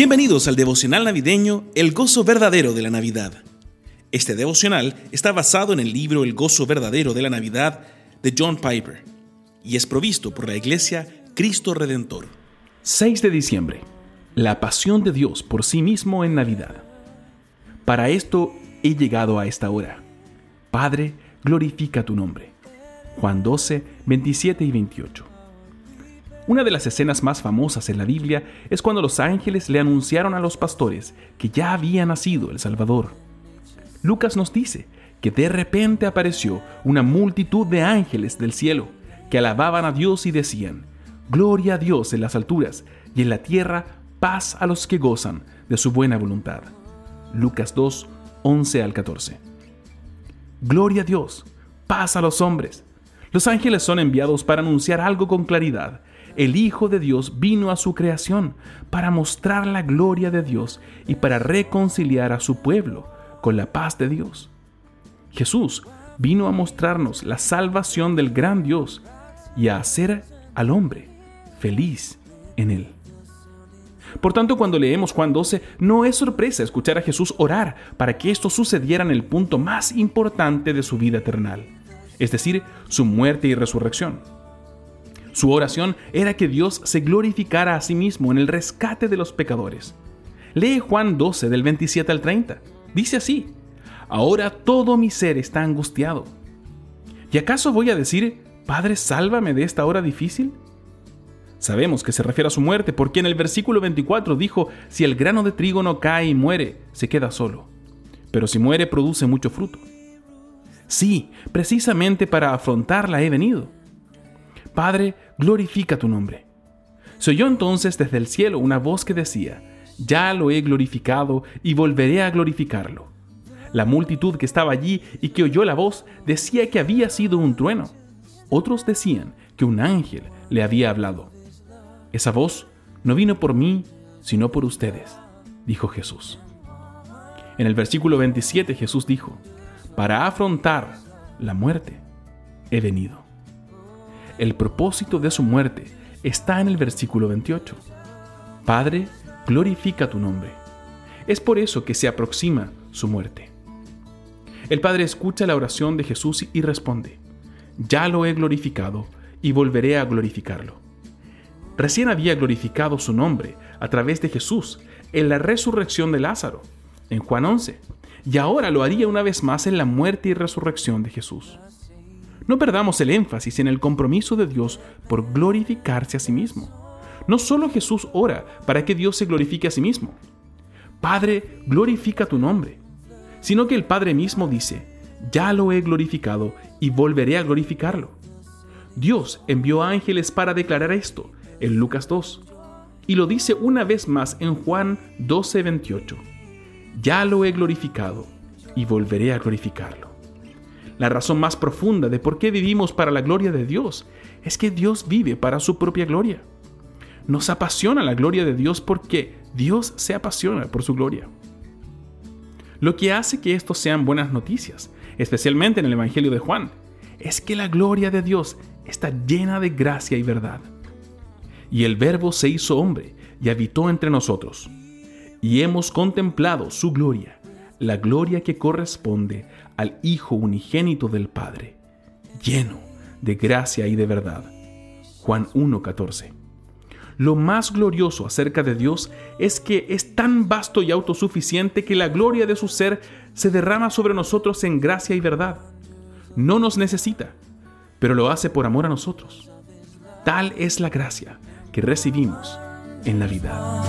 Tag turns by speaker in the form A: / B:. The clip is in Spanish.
A: Bienvenidos al devocional navideño El gozo verdadero de la Navidad. Este devocional está basado en el libro El gozo verdadero de la Navidad de John Piper y es provisto por la iglesia Cristo Redentor.
B: 6 de diciembre. La pasión de Dios por sí mismo en Navidad. Para esto he llegado a esta hora. Padre, glorifica tu nombre. Juan 12, 27 y 28. Una de las escenas más famosas en la Biblia es cuando los ángeles le anunciaron a los pastores que ya había nacido el Salvador. Lucas nos dice que de repente apareció una multitud de ángeles del cielo que alababan a Dios y decían, Gloria a Dios en las alturas y en la tierra paz a los que gozan de su buena voluntad. Lucas 2, 11 al 14. Gloria a Dios, paz a los hombres. Los ángeles son enviados para anunciar algo con claridad el Hijo de Dios vino a su creación para mostrar la gloria de Dios y para reconciliar a su pueblo con la paz de Dios. Jesús vino a mostrarnos la salvación del gran Dios y a hacer al hombre feliz en él. Por tanto, cuando leemos Juan 12, no es sorpresa escuchar a Jesús orar para que esto sucediera en el punto más importante de su vida eternal, es decir, su muerte y resurrección. Su oración era que Dios se glorificara a sí mismo en el rescate de los pecadores. Lee Juan 12 del 27 al 30. Dice así, Ahora todo mi ser está angustiado. ¿Y acaso voy a decir, Padre, sálvame de esta hora difícil? Sabemos que se refiere a su muerte porque en el versículo 24 dijo, si el grano de trigo no cae y muere, se queda solo. Pero si muere, produce mucho fruto. Sí, precisamente para afrontarla he venido Padre, glorifica tu nombre. Se oyó entonces desde el cielo una voz que decía, Ya lo he glorificado y volveré a glorificarlo. La multitud que estaba allí y que oyó la voz decía que había sido un trueno. Otros decían que un ángel le había hablado. Esa voz no vino por mí, sino por ustedes, dijo Jesús. En el versículo 27 Jesús dijo, Para afrontar la muerte he venido. El propósito de su muerte está en el versículo 28. Padre, glorifica tu nombre. Es por eso que se aproxima su muerte. El Padre escucha la oración de Jesús y responde, Ya lo he glorificado y volveré a glorificarlo. Recién había glorificado su nombre a través de Jesús en la resurrección de Lázaro, en Juan 11, y ahora lo haría una vez más en la muerte y resurrección de Jesús. No perdamos el énfasis en el compromiso de Dios por glorificarse a sí mismo. No solo Jesús ora para que Dios se glorifique a sí mismo. Padre, glorifica tu nombre. Sino que el Padre mismo dice, ya lo he glorificado y volveré a glorificarlo. Dios envió ángeles para declarar esto en Lucas 2. Y lo dice una vez más en Juan 12:28. Ya lo he glorificado y volveré a glorificarlo. La razón más profunda de por qué vivimos para la gloria de Dios es que Dios vive para su propia gloria. Nos apasiona la gloria de Dios porque Dios se apasiona por su gloria. Lo que hace que estos sean buenas noticias, especialmente en el Evangelio de Juan, es que la gloria de Dios está llena de gracia y verdad. Y el Verbo se hizo hombre y habitó entre nosotros. Y hemos contemplado su gloria la gloria que corresponde al Hijo unigénito del Padre, lleno de gracia y de verdad. Juan 1.14. Lo más glorioso acerca de Dios es que es tan vasto y autosuficiente que la gloria de su ser se derrama sobre nosotros en gracia y verdad. No nos necesita, pero lo hace por amor a nosotros. Tal es la gracia que recibimos en la vida.